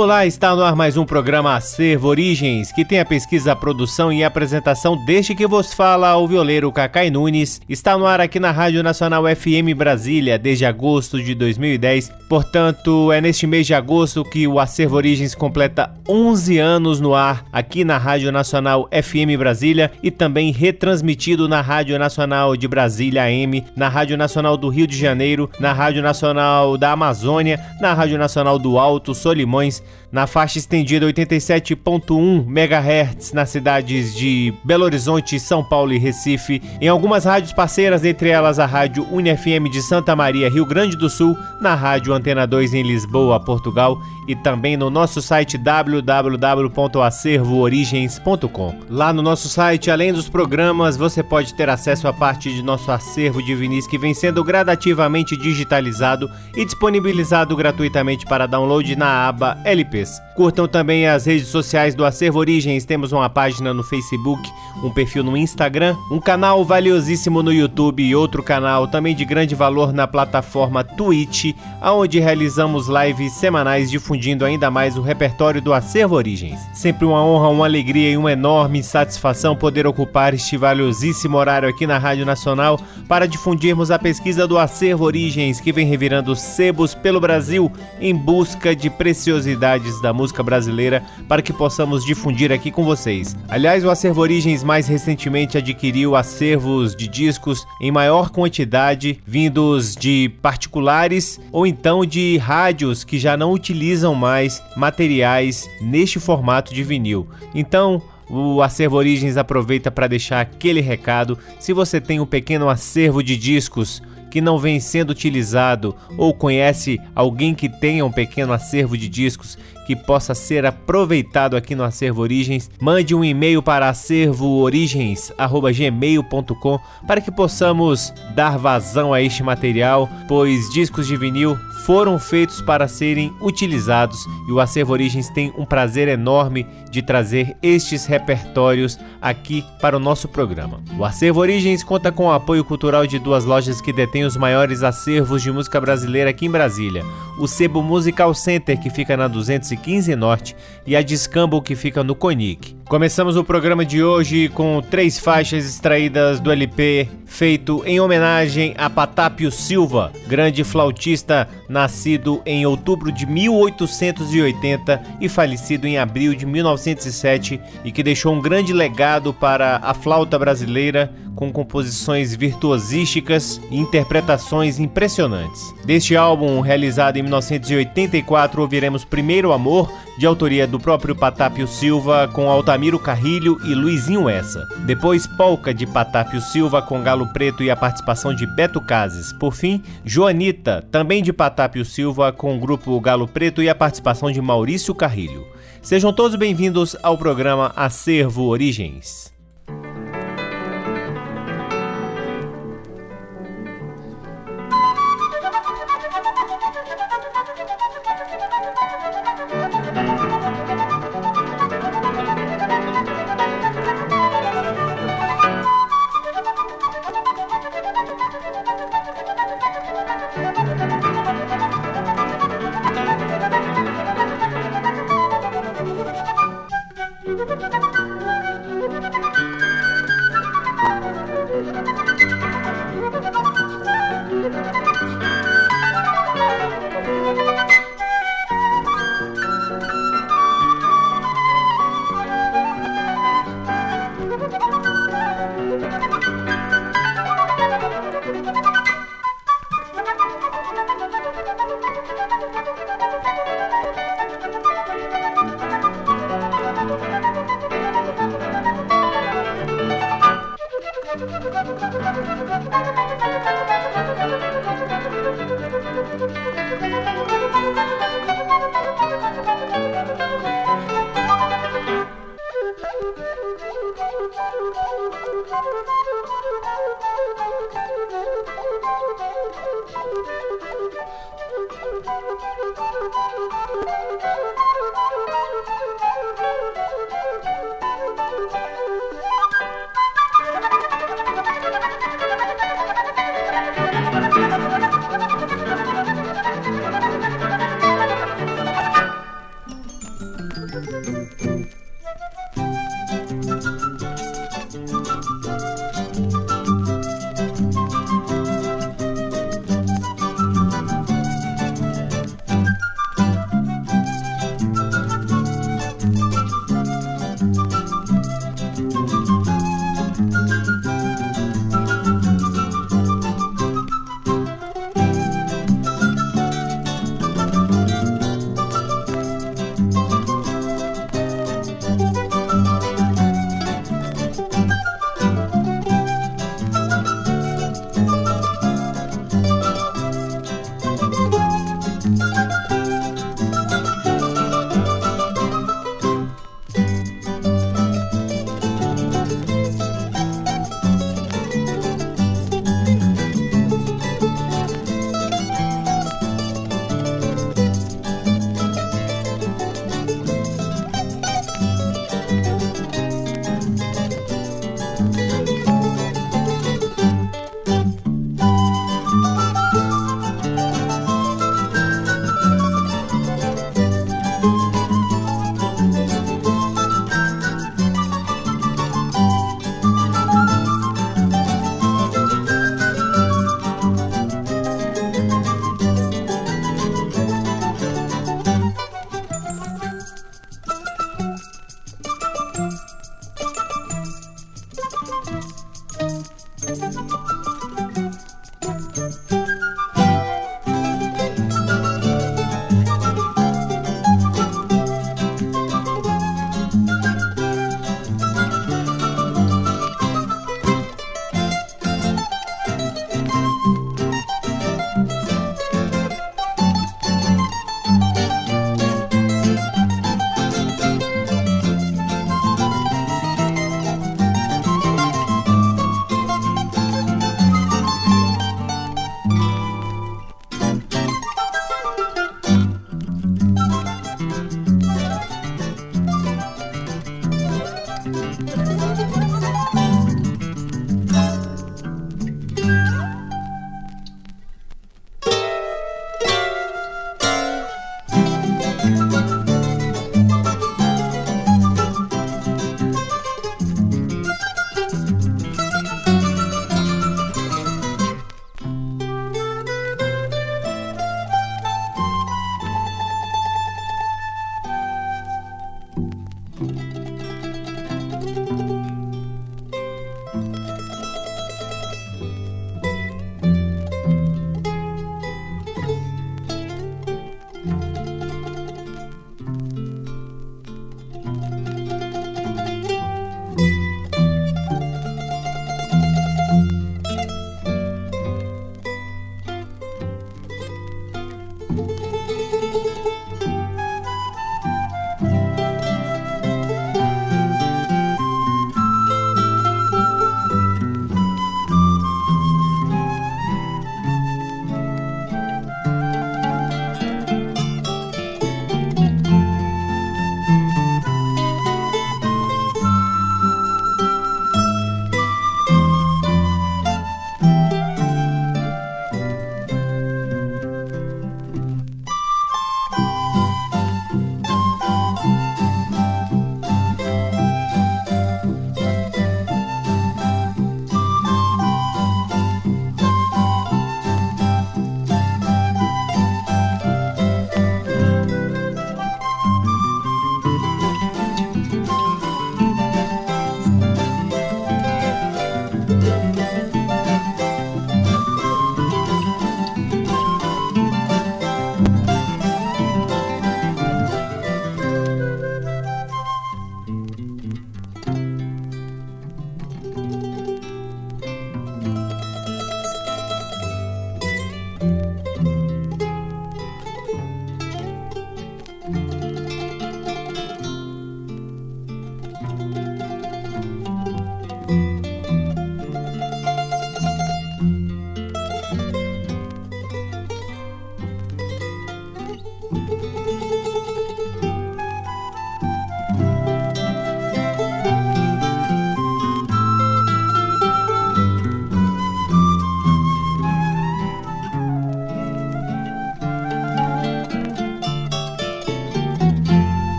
Olá, está no ar mais um programa Acervo Origens, que tem a pesquisa, a produção e a apresentação deste que vos fala o violeiro Cacai Nunes. Está no ar aqui na Rádio Nacional FM Brasília desde agosto de 2010. Portanto, é neste mês de agosto que o Acervo Origens completa 11 anos no ar aqui na Rádio Nacional FM Brasília e também retransmitido na Rádio Nacional de Brasília AM, na Rádio Nacional do Rio de Janeiro, na Rádio Nacional da Amazônia, na Rádio Nacional do Alto Solimões na faixa estendida 87.1 MHz nas cidades de Belo Horizonte, São Paulo e Recife, em algumas rádios parceiras, entre elas a Rádio UniFM de Santa Maria, Rio Grande do Sul, na Rádio Antena 2 em Lisboa, Portugal e também no nosso site www.acervoorigens.com. Lá no nosso site, além dos programas, você pode ter acesso a parte de nosso acervo de vinis que vem sendo gradativamente digitalizado e disponibilizado gratuitamente para download na aba Curtam também as redes sociais do Acervo Origens, temos uma página no Facebook, um perfil no Instagram, um canal valiosíssimo no YouTube e outro canal também de grande valor na plataforma Twitch, onde realizamos lives semanais difundindo ainda mais o repertório do Acervo Origens. Sempre uma honra, uma alegria e uma enorme satisfação poder ocupar este valiosíssimo horário aqui na Rádio Nacional para difundirmos a pesquisa do Acervo Origens que vem revirando sebos pelo Brasil em busca de preciosidades da música brasileira para que possamos difundir aqui com vocês. Aliás, o Acervo Origens mais recentemente adquiriu acervos de discos em maior quantidade vindos de particulares ou então de rádios que já não utilizam mais materiais neste formato de vinil. Então, o Acervo Origens aproveita para deixar aquele recado. Se você tem um pequeno acervo de discos que não vem sendo utilizado ou conhece alguém que tenha um pequeno acervo de discos que possa ser aproveitado aqui no Acervo Origens, mande um e-mail para acervoorigens@gmail.com para que possamos dar vazão a este material, pois discos de vinil foram feitos para serem utilizados e o Acervo Origens tem um prazer enorme de trazer estes repertórios aqui para o nosso programa. O Acervo Origens conta com o apoio cultural de duas lojas que detêm os maiores acervos de música brasileira aqui em Brasília: o Sebo Musical Center, que fica na 215 Norte, e a Discambo, que fica no Conic. Começamos o programa de hoje com três faixas extraídas do LP feito em homenagem a Patápio Silva, grande flautista nascido em outubro de 1880 e falecido em abril de 1907 e que deixou um grande legado para a flauta brasileira com composições virtuosísticas e interpretações impressionantes. Deste álbum, realizado em 1984, ouviremos Primeiro Amor, de autoria do próprio Patápio Silva, com Altamiro Carrilho e Luizinho Essa. Depois, Polca, de Patápio Silva, com Galo Preto e a participação de Beto Cases. Por fim, Joanita, também de Patápio Silva, com o grupo Galo Preto e a participação de Maurício Carrilho. Sejam todos bem-vindos ao programa Acervo Origens.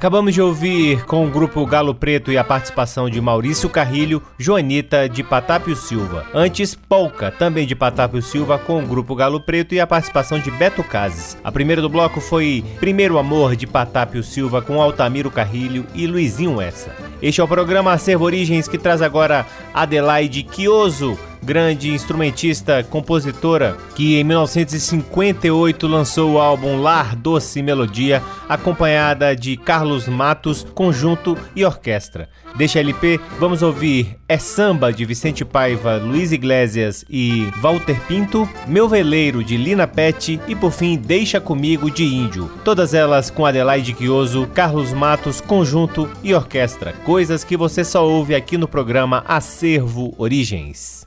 Acabamos de ouvir com o grupo Galo Preto e a participação de Maurício Carrilho, Joanita de Patápio Silva. Antes, Polka, também de Patápio Silva, com o grupo Galo Preto e a participação de Beto Cases. A primeira do bloco foi Primeiro Amor de Patápio Silva com Altamiro Carrilho e Luizinho Essa. Este é o programa Acervo Origens que traz agora Adelaide Quioso grande instrumentista, compositora, que em 1958 lançou o álbum Lar Doce Melodia, acompanhada de Carlos Matos, conjunto e orquestra. Deixa LP, vamos ouvir É Samba de Vicente Paiva, Luiz Iglesias e Walter Pinto, Meu Veleiro de Lina Pet e por fim Deixa Comigo de Índio. Todas elas com Adelaide Quioso, Carlos Matos, conjunto e orquestra. Coisas que você só ouve aqui no programa Acervo Origens.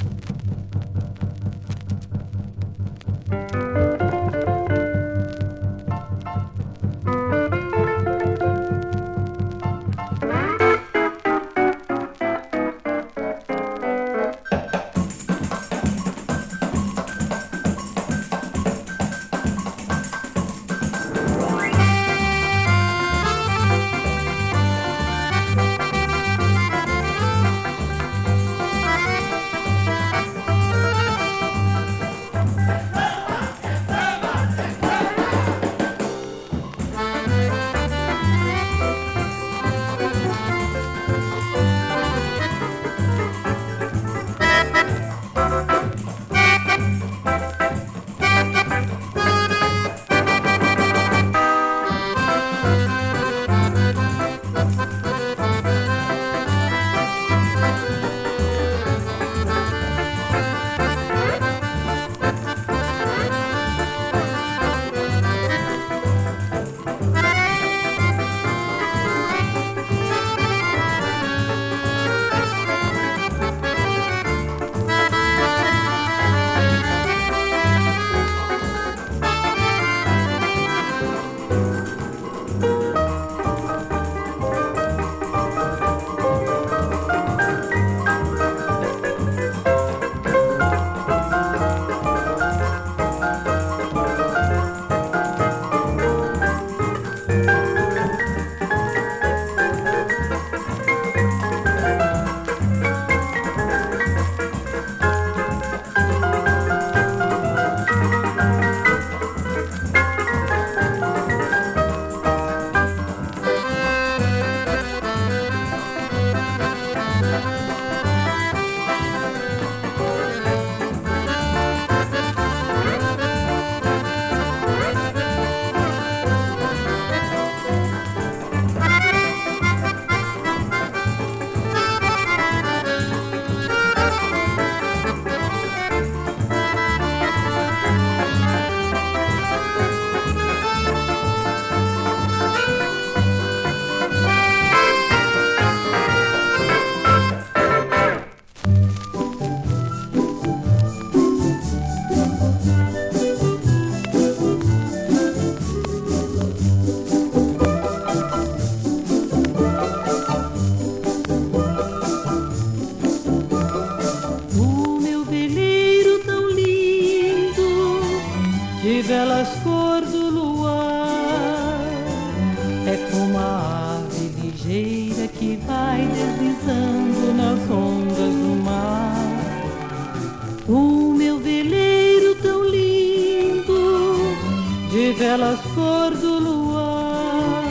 de velas cor do luar.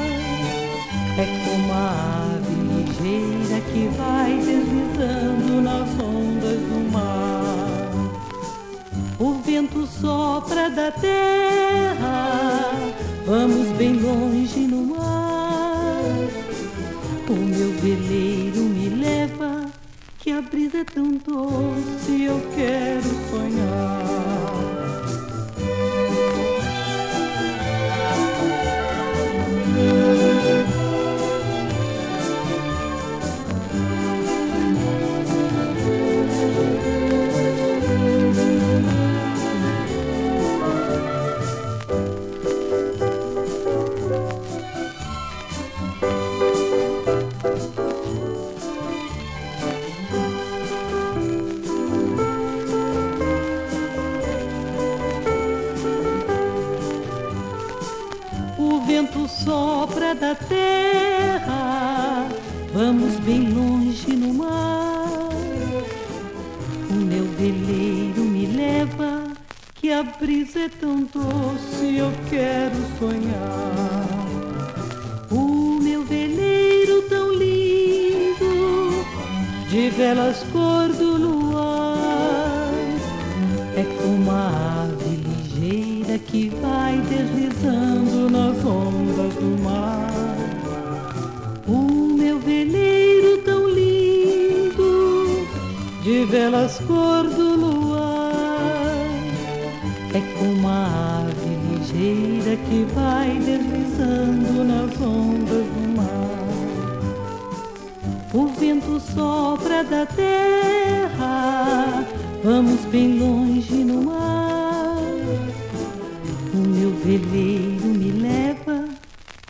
É como a ave ligeira que vai deslizando nas ondas do mar. O vento sopra da terra, vamos bem longe no mar. O meu veleiro me leva, que a brisa é tão doce, eu quero sonhar. Brisa é tão doce, eu quero sonhar. O meu veleiro tão lindo, de velas cor do luar, é como a ave ligeira que vai deslizando nas ondas do mar. O meu veleiro tão lindo, de velas cor do ligeira que vai deslizando nas ondas do mar. O vento sopra da terra, vamos bem longe no mar. O meu veleiro me leva,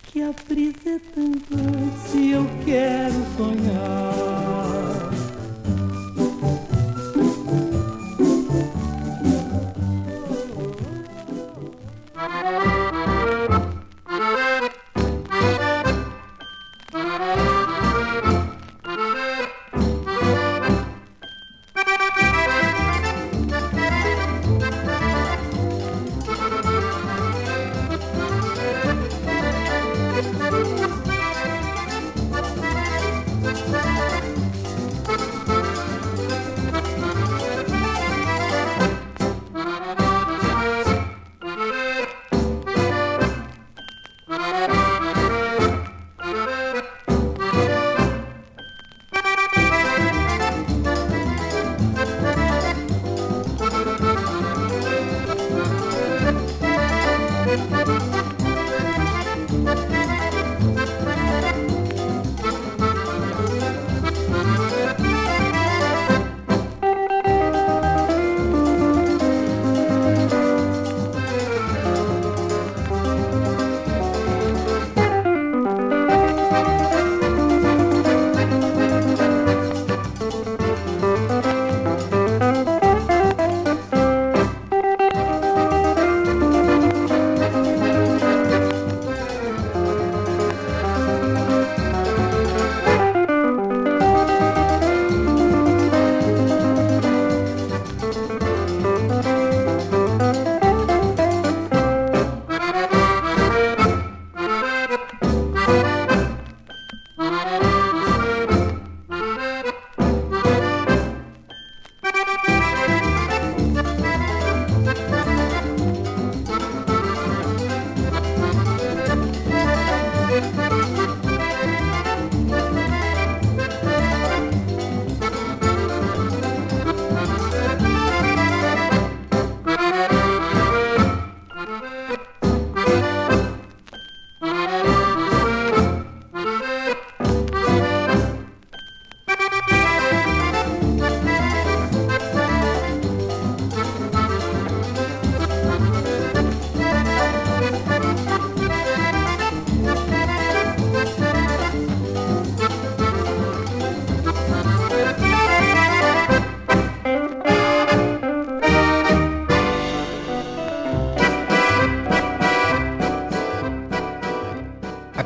que a brisa é tão doce, eu quero sonhar.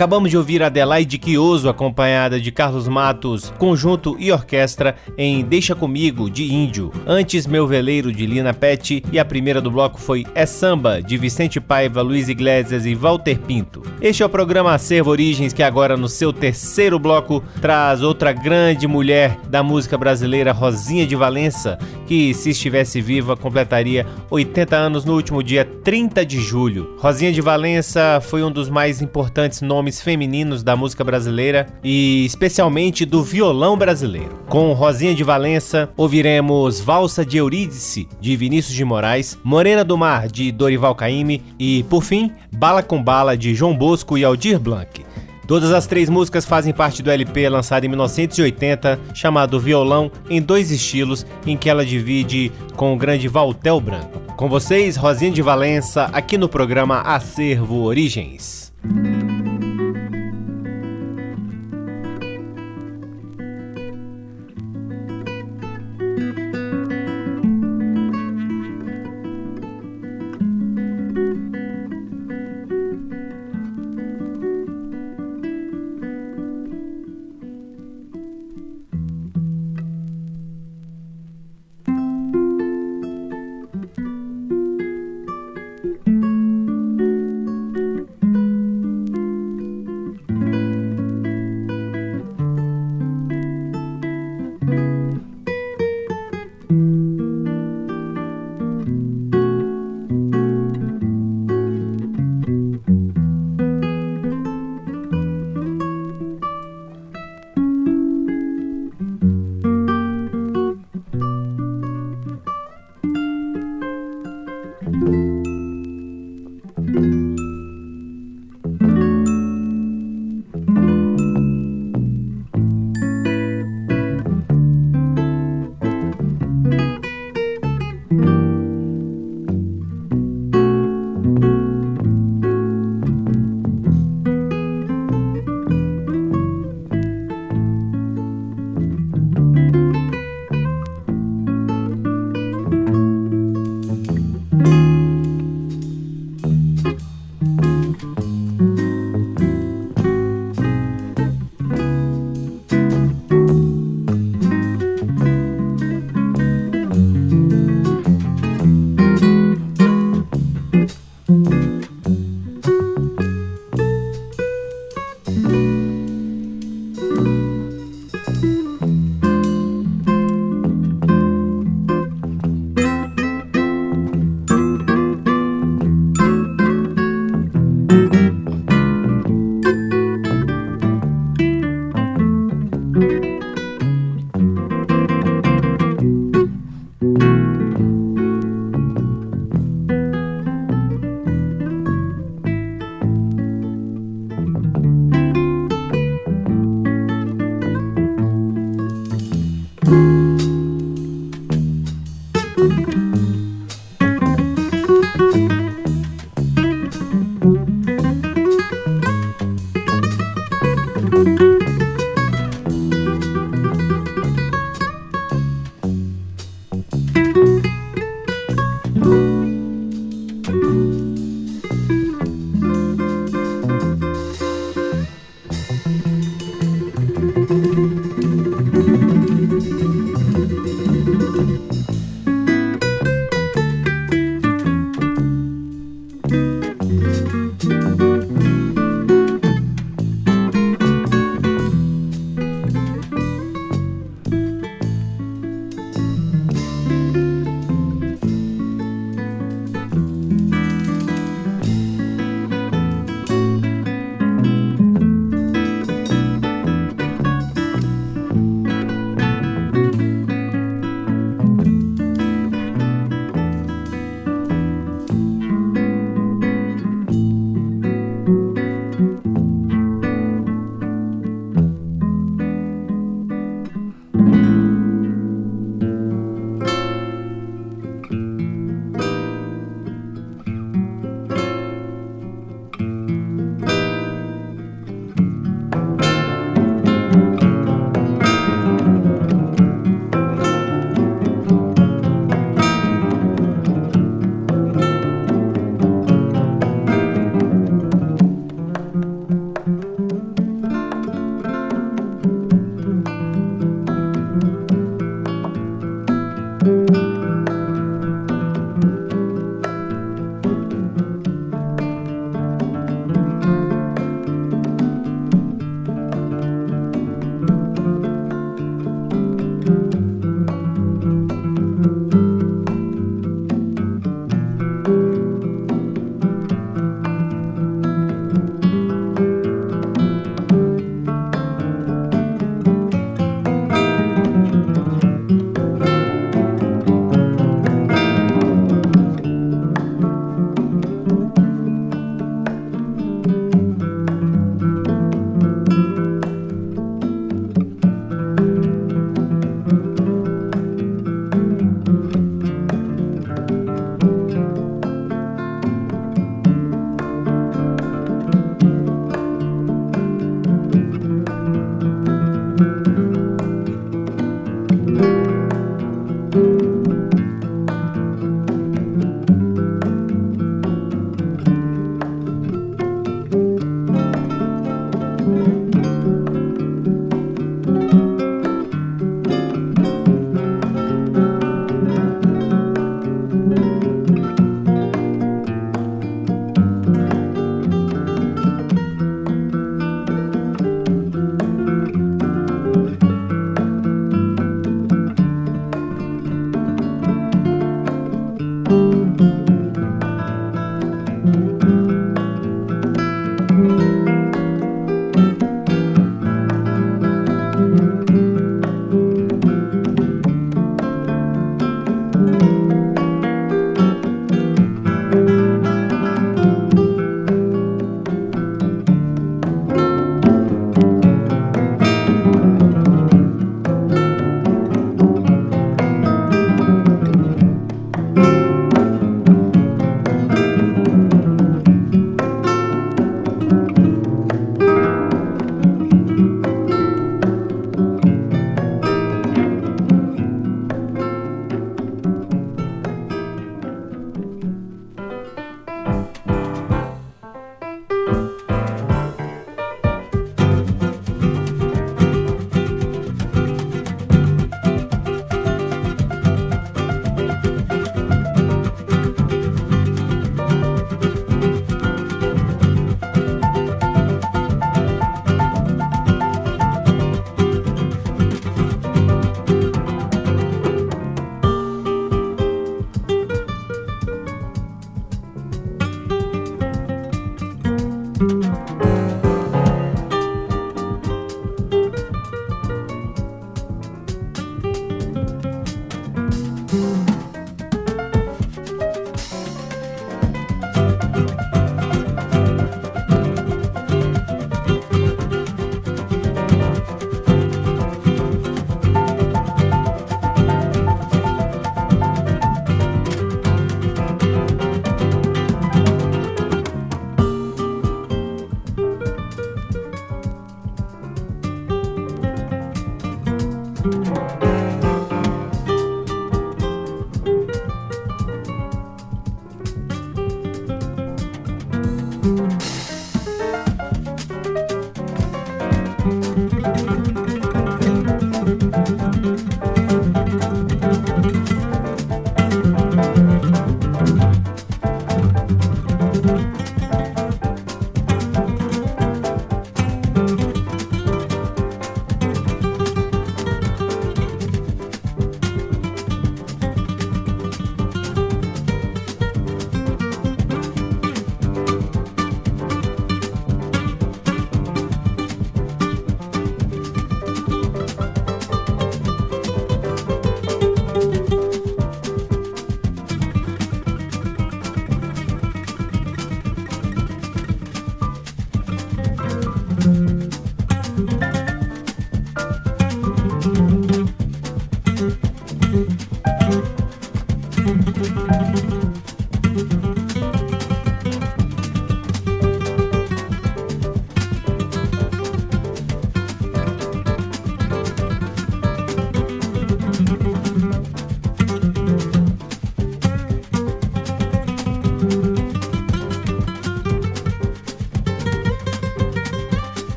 Acabamos de ouvir Adelaide Quioso acompanhada de Carlos Matos, conjunto e orquestra em Deixa Comigo de Índio. Antes Meu Veleiro de Lina Pet e a primeira do bloco foi É Samba de Vicente Paiva, Luiz Iglesias e Walter Pinto. Este é o programa Acervo Origens que agora no seu terceiro bloco traz outra grande mulher da música brasileira, Rosinha de Valença, que se estivesse viva completaria 80 anos no último dia 30 de julho. Rosinha de Valença foi um dos mais importantes nomes femininos da música brasileira e especialmente do violão brasileiro. Com Rosinha de Valença, ouviremos Valsa de Eurídice, de Vinícius de Moraes, Morena do Mar, de Dorival Caymmi e, por fim, Bala com Bala, de João Bosco e Aldir Blanc. Todas as três músicas fazem parte do LP lançado em 1980, chamado Violão, em dois estilos, em que ela divide com o grande Valtel Branco. Com vocês, Rosinha de Valença, aqui no programa Acervo Origens.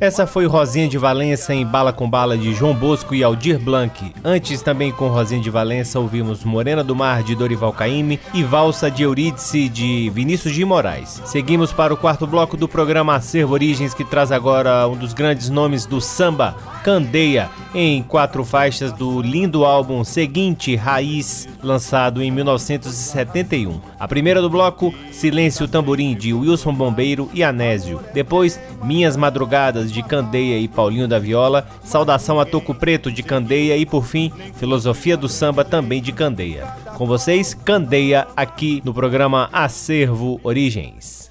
Essa foi Rosinha de Valença em Bala com Bala de João Bosco e Aldir Blanc. Antes, também com Rosinha de Valença, ouvimos Morena do Mar de Dorival Caymmi e Valsa de Eurídice de Vinícius de Moraes. Seguimos para o quarto bloco do programa Acervo Origens, que traz agora um dos grandes nomes do samba, Candeia, em quatro faixas do lindo álbum Seguinte Raiz, lançado em 1971. A primeira do bloco, Silêncio Tamborim de Wilson Bombeiro e Anésio. Depois, Minhas Madrugadas de Candeia e Paulinho da Viola, Saudação a Toco Preto de Candeia e por fim, Filosofia do Samba também de Candeia. Com vocês, Candeia aqui no programa Acervo Origens.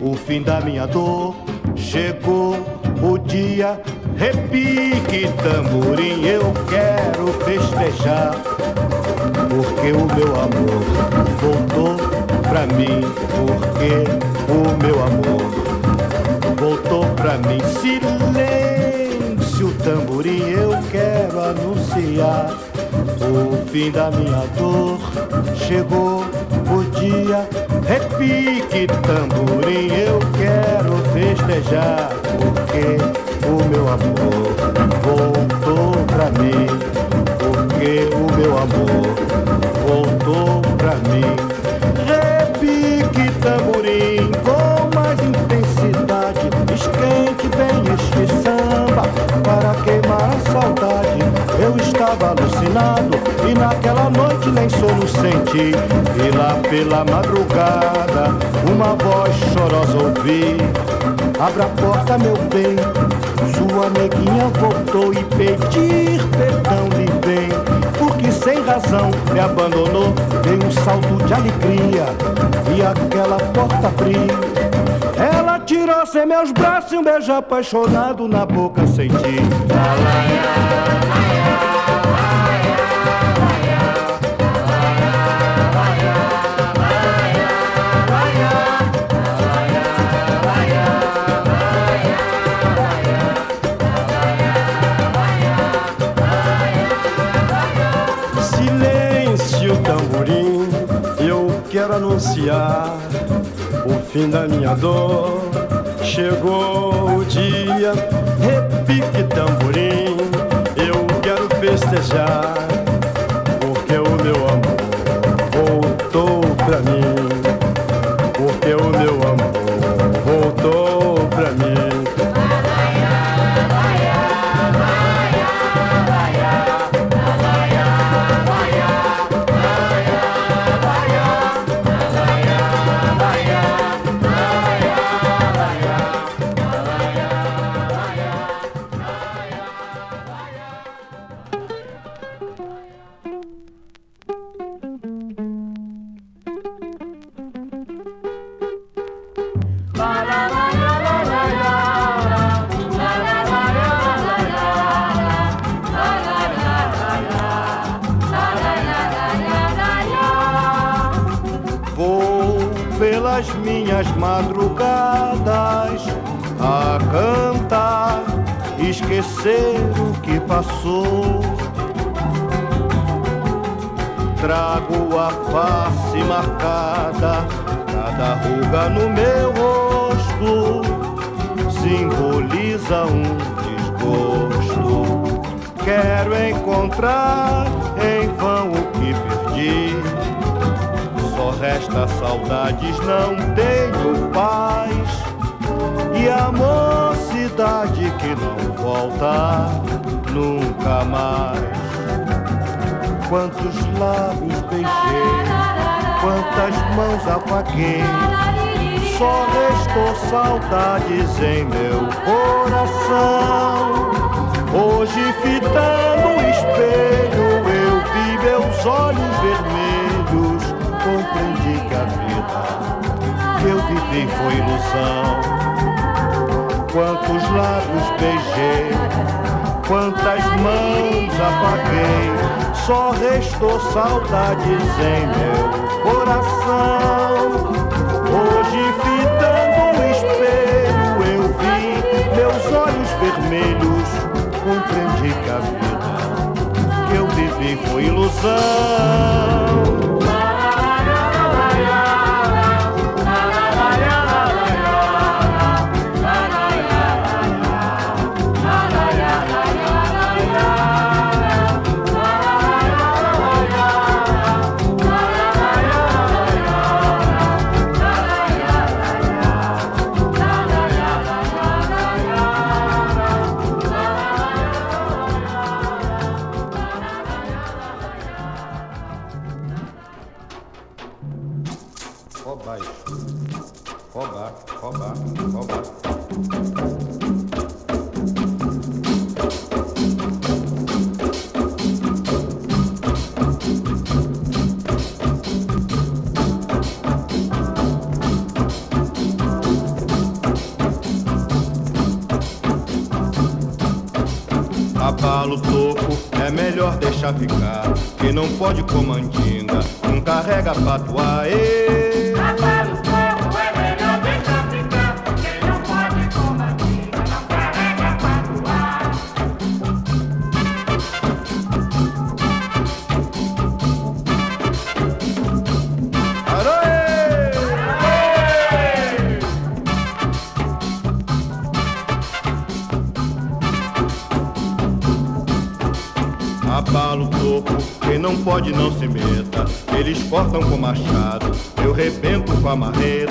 O fim da minha dor. Chegou o dia, repique tamborim, eu quero festejar. Porque o meu amor voltou pra mim, porque o meu amor voltou pra mim. Silêncio, tamborim, eu quero anunciar o fim da minha dor. Chegou dia, repique tamborim, eu quero festejar, porque o meu amor voltou pra mim, porque o meu amor voltou pra mim. E naquela noite nem sono senti. E lá pela madrugada, uma voz chorosa ouvi. Abra a porta, meu bem. Sua neguinha voltou e pedir perdão lhe vem. Porque sem razão me abandonou. Dei um salto de alegria e aquela porta abriu. Ela tirou sem meus braços e um beijo apaixonado na boca senti. Silêncio, anunciar o fim da minha dor. Chegou o dia, repique tamborim, eu quero festejar, porque o meu amor voltou pra mim, mocidade que não volta nunca mais. Quantos lábios beijei, quantas mãos apaguei. Só restou saudades em meu coração. Hoje, fitando o espelho, eu vi meus olhos vermelhos. Compreendi que a vida que eu vivi foi ilusão. Quantos lábios beijei, quantas mãos apaguei. Só restou saudades em meu coração. Hoje, fitando o espelho, eu vi meus olhos vermelhos. Compreendi que a vida que eu vivi foi ilusão. Abalo toco, é melhor deixar ficar. Quem não pode comandinga, não carrega patuá. Abalo pode não se meta. Eles cortam com machado, eu rebento com a marreta.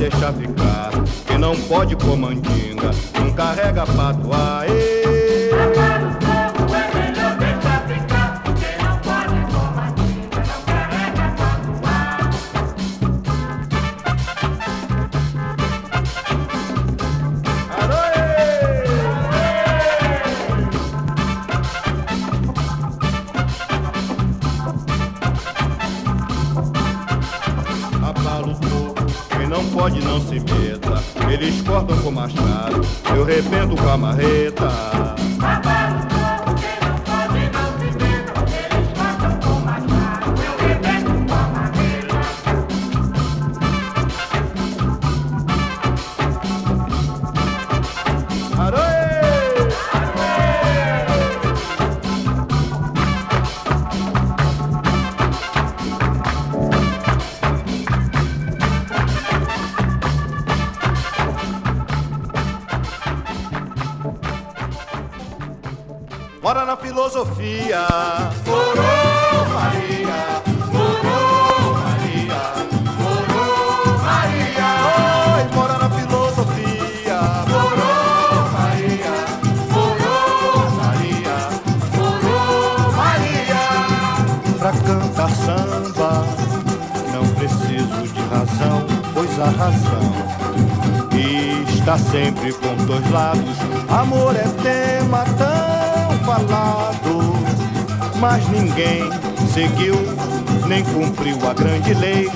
Deixar ficar. Quem não pode comandinga, não carrega patuá. Abalo a marreta. Filosofia. Morou Maria, morou Maria, morou Maria. Oi, mora na filosofia. Morou Maria, morou Maria, morou Maria. Pra cantar samba, não preciso de razão, pois a razão está sempre com dois lados. Amor é tema tão falado, mas ninguém seguiu nem cumpriu a grande lei.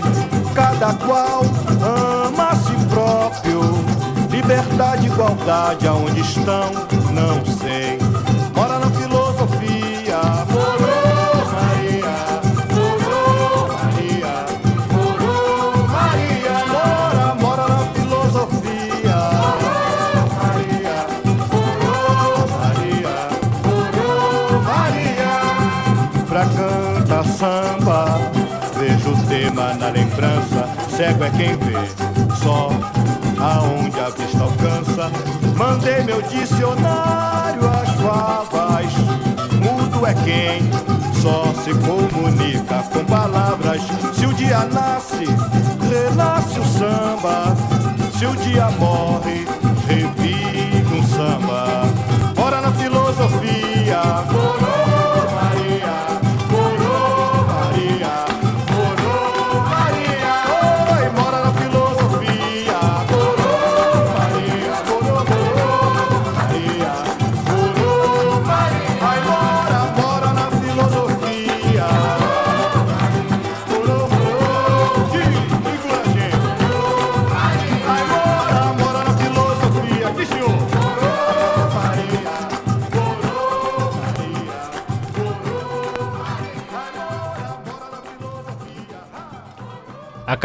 Cada qual ama a si próprio. Liberdade, igualdade, aonde estão, não sei. Tema na lembrança. Cego é quem vê, só aonde a vista alcança. Mandei meu dicionário às favas. Mudo é quem só se comunica com palavras. Se o dia nasce, renasce o samba. Se o dia morre,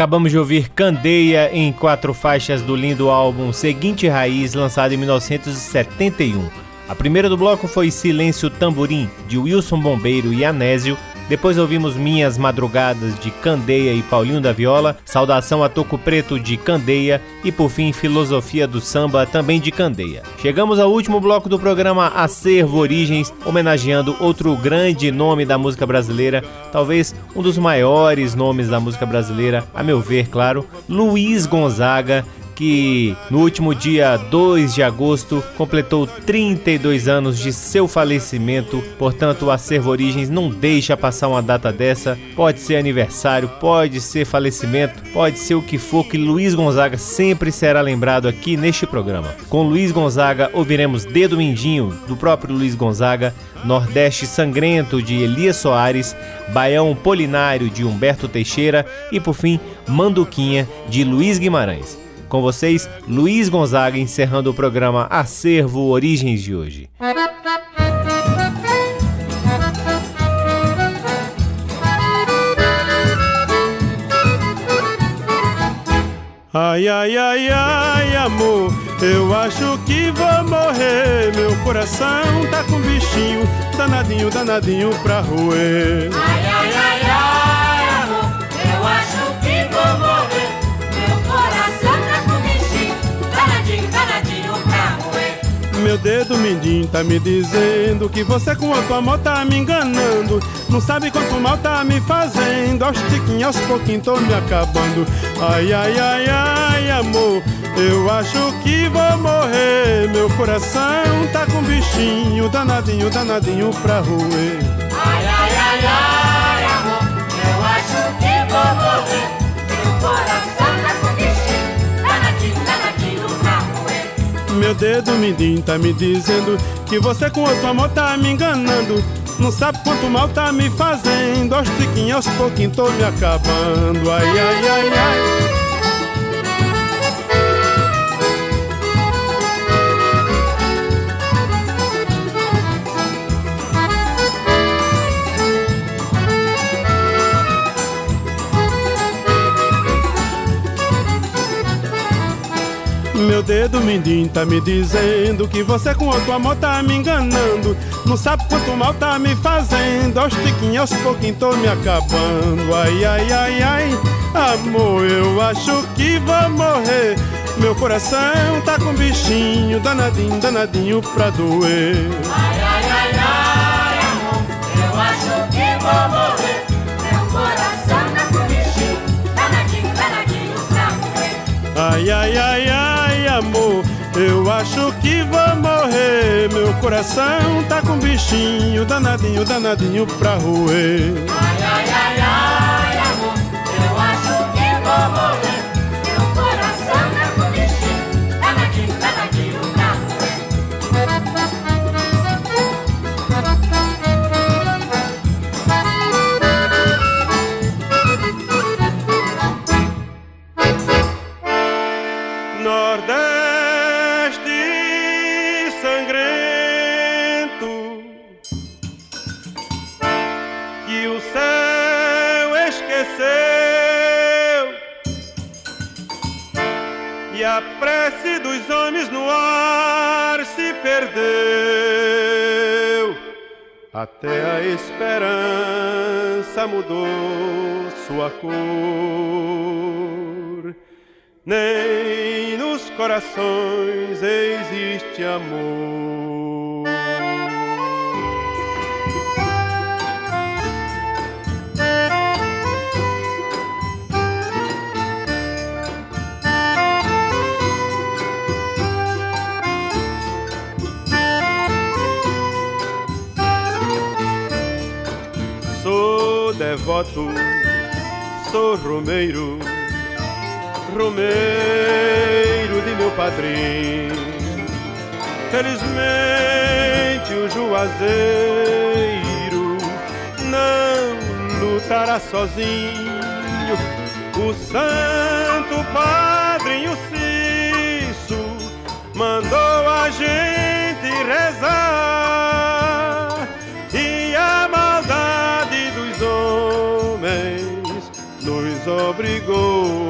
Acabamos de ouvir Candeia em quatro faixas do lindo álbum Seguinte Raiz, lançado em 1971. A primeira do bloco foi Silêncio Tamborim, de Wilson Bombeiro e Anésio. Depois ouvimos Minhas Madrugadas, de Candeia e Paulinho da Viola. Saudação a Toco Preto, de Candeia. E por fim, Filosofia do Samba, também de Candeia. Chegamos ao último bloco do programa Acervo Origens, homenageando outro grande nome da música brasileira, talvez um dos maiores nomes da música brasileira, a meu ver, claro, Luiz Gonzaga que no último dia 2 de agosto completou 32 anos de seu falecimento. Portanto, o Acervo Origens não deixa passar uma data dessa. Pode ser aniversário, pode ser falecimento, pode ser o que for que Luiz Gonzaga sempre será lembrado aqui neste programa. Com Luiz Gonzaga ouviremos Dedo Mindinho do próprio Luiz Gonzaga, Nordeste Sangrento de Elias Soares, Baião Polinário de Humberto Teixeira e por fim Manduquinha de Luiz Guimarães. Com vocês, Luiz Gonzaga encerrando o programa Acervo Origens de hoje. Ai, ai, ai, ai, amor, eu acho que vou morrer. Meu coração tá com bichinho, danadinho, danadinho pra roer. Ai, ai, Meu dedo mindinho tá me dizendo que você com a tua amor tá me enganando. Não sabe quanto mal tá me fazendo. Aos tiquinhos, aos pouquinhos tô me acabando. Ai, ai, ai, ai, amor, eu acho que vou morrer. Meu coração tá com bichinho, danadinho, danadinho pra roer. Ai, ai, ai, ai, Meu dedo mindinho tá me dizendo que você com outro amor tá me enganando. Não sabe quanto mal tá me fazendo. Aos tiquinhos, aos pouquinhos tô me acabando. Ai, ai, ai, ai. Meu dedo mindinho tá me dizendo que você com outro amor tá me enganando. Não sabe quanto mal tá me fazendo. Aos tiquinhos, aos pouquinhos tô me acabando. Ai, ai, ai, ai, amor, eu acho que vou morrer. Meu coração tá com bichinho, danadinho, danadinho pra doer. Ai, ai, ai, ai, amor, eu acho que vou morrer. Meu coração tá com bichinho, danadinho, danadinho pra roer. Ai, ai, ai, ai, amor, eu acho que vou morrer. Meu coração tá com bichinho, danadinho, danadinho pra roer. Ai, ai, ai, ai, amor, eu acho que vou morrer. Cor nem nos corações existe amor. Devoto, sou romeiro romeiro de meu padrinho. Felizmente o juazeiro não lutará sozinho. O santo padrinho Cício mandou a gente rezar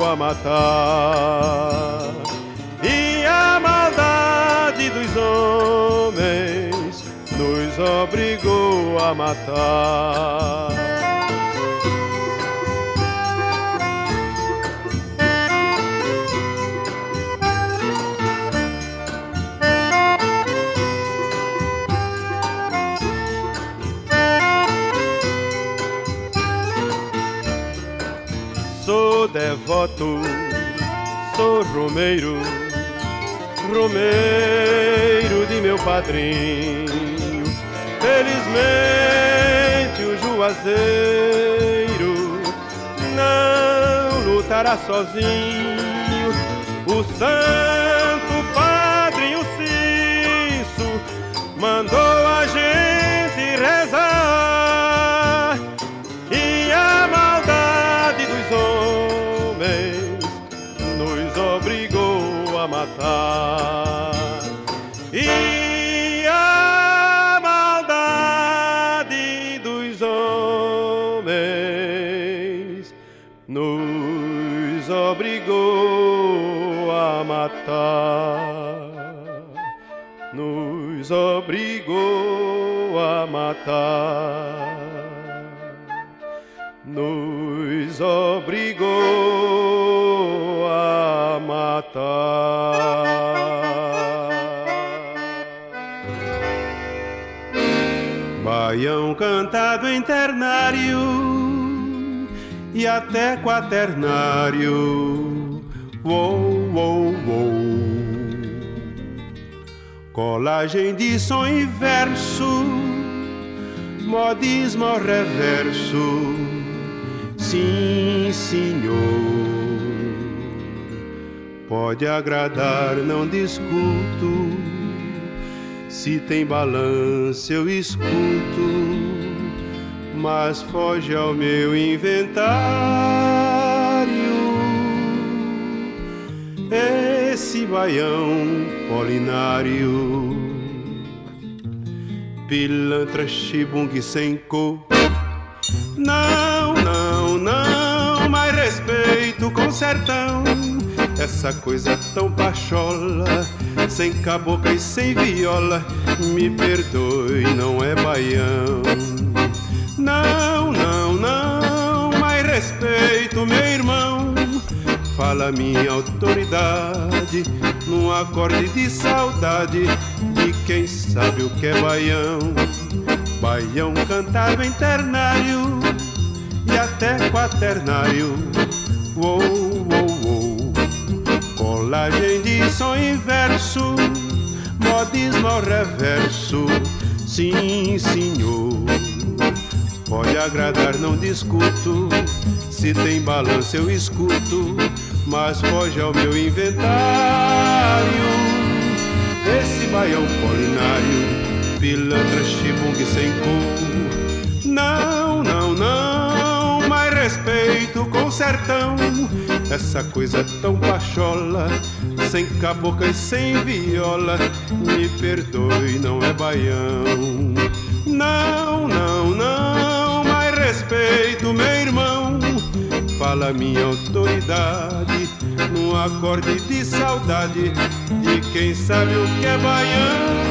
a matar. E a maldade dos homens nos obrigou a matar. Devoto, sou Romeiro, Romeiro de meu padrinho. Felizmente o Juazeiro não lutará sozinho. O santo E a maldade dos homens nos obrigou a matar. Nos obrigou a matar. Nos obrigou matar. Baião cantado em ternário e até quaternário. Uou, uou, uou. Colagem de som e verso, modismo reverso. Sim, senhor. Pode agradar, não discuto. Se tem balanço, eu escuto. Mas foge ao meu inventário. Esse baião polinário. Pilantra, chibung sem cor. Não, não, não, mais respeito com sertão. Essa coisa tão pachola, sem cabocla e sem viola. Me perdoe, não é baião. Não, não, não, mais respeito, meu irmão. Fala minha autoridade, num acorde de saudade de quem sabe o que é baião. Baião cantava em ternário e até quaternário. Uou. Colagem de som e verso, modismo reverso. Sim, senhor. Pode agradar, não discuto. Se tem balanço, eu escuto. Mas foge ao meu inventário. Esse baião polinário pilantra, chibung sem cor. Não, respeito com sertão. Essa coisa tão pachola, sem cabocla e sem viola. Me perdoe, não é baião. Não, não, não, mais respeito, meu irmão. Fala minha autoridade, num acorde de saudade de quem sabe o que é baião.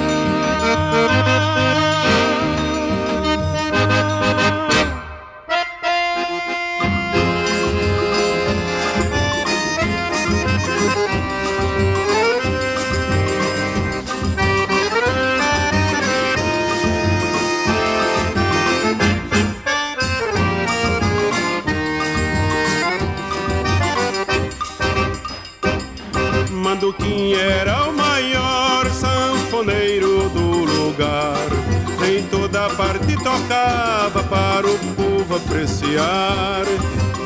Apreciar.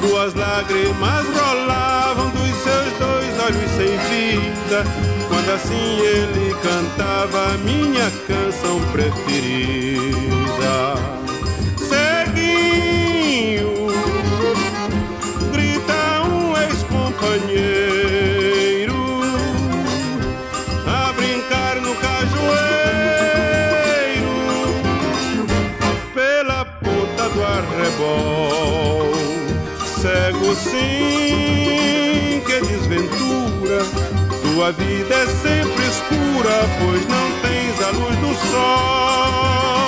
Duas lágrimas rolavam dos seus dois olhos sem vida. Quando assim ele cantava a minha canção preferida. Cego sim, que desventura, tua vida é sempre escura, pois não tens a luz do sol.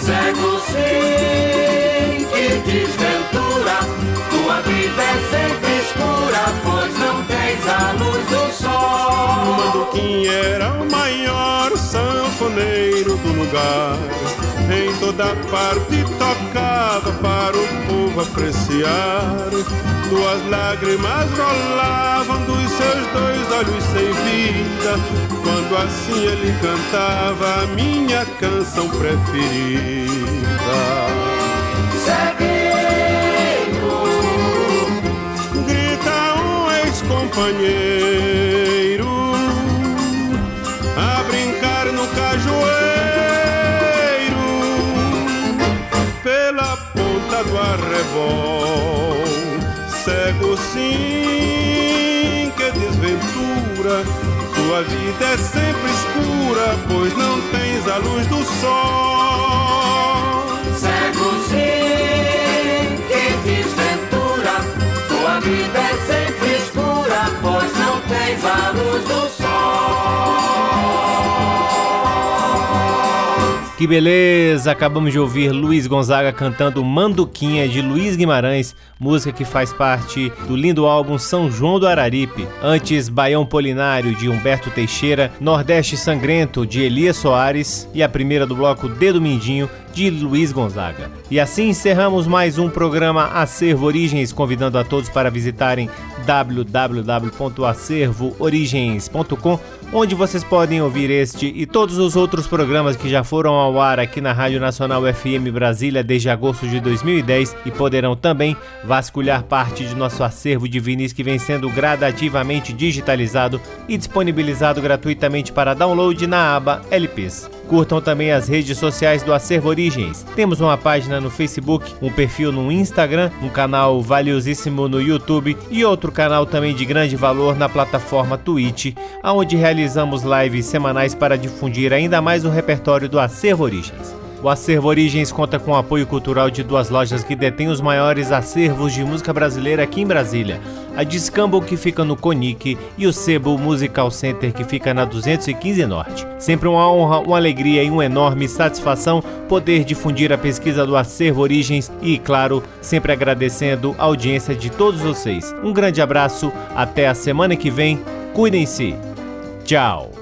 Cego sim, que desventura Tua vida é sempre escura Pois não tens a luz do sol Manduquim era o maior sanfoneiro do lugar. Em toda parte tocava para o povo apreciar. Duas lágrimas rolavam dos seus dois olhos sem vida, quando assim ele cantava a minha canção preferida. Cegueiro, grita um ex-companheiro Cego sim, que desventura. Tua vida é sempre escura, pois não tens a luz do sol. cego sim, que desventura. Tua vida é sempre escura, pois não tens a luz do sol. Que beleza! Acabamos de ouvir Luiz Gonzaga cantando Manduquinha de Luiz Guimarães, música que faz parte do lindo álbum São João do Araripe. Antes, Baião Polinário de Humberto Teixeira, Nordeste Sangrento de Elias Soares e a primeira do bloco Dedo Mindinho de Luiz Gonzaga. E assim encerramos mais um programa Acervo Origens, convidando a todos para visitarem www.acervoorigens.com, onde vocês podem ouvir este e todos os outros programas que já foram ao ar aqui na Rádio Nacional FM Brasília desde agosto de 2010 e poderão também vasculhar parte de nosso acervo de vinis que vem sendo gradativamente digitalizado e disponibilizado gratuitamente para download na aba LPs. Curtam também as redes sociais do Acervo Origens. Temos uma página no Facebook, um perfil no Instagram, um canal valiosíssimo no YouTube e outro canal também de grande valor na plataforma Twitch, onde realizamos lives semanais para difundir ainda mais o repertório do Acervo Origens. O Acervo Origens conta com o apoio cultural de duas lojas que detêm os maiores acervos de música brasileira aqui em Brasília. A Discambo, que fica no Conic, e o Sebo Musical Center, que fica na 215 Norte. Sempre uma honra, uma alegria e uma enorme satisfação poder difundir a pesquisa do Acervo Origens e, claro, sempre agradecendo a audiência de todos vocês. Um grande abraço, até a semana que vem, cuidem-se. Tchau.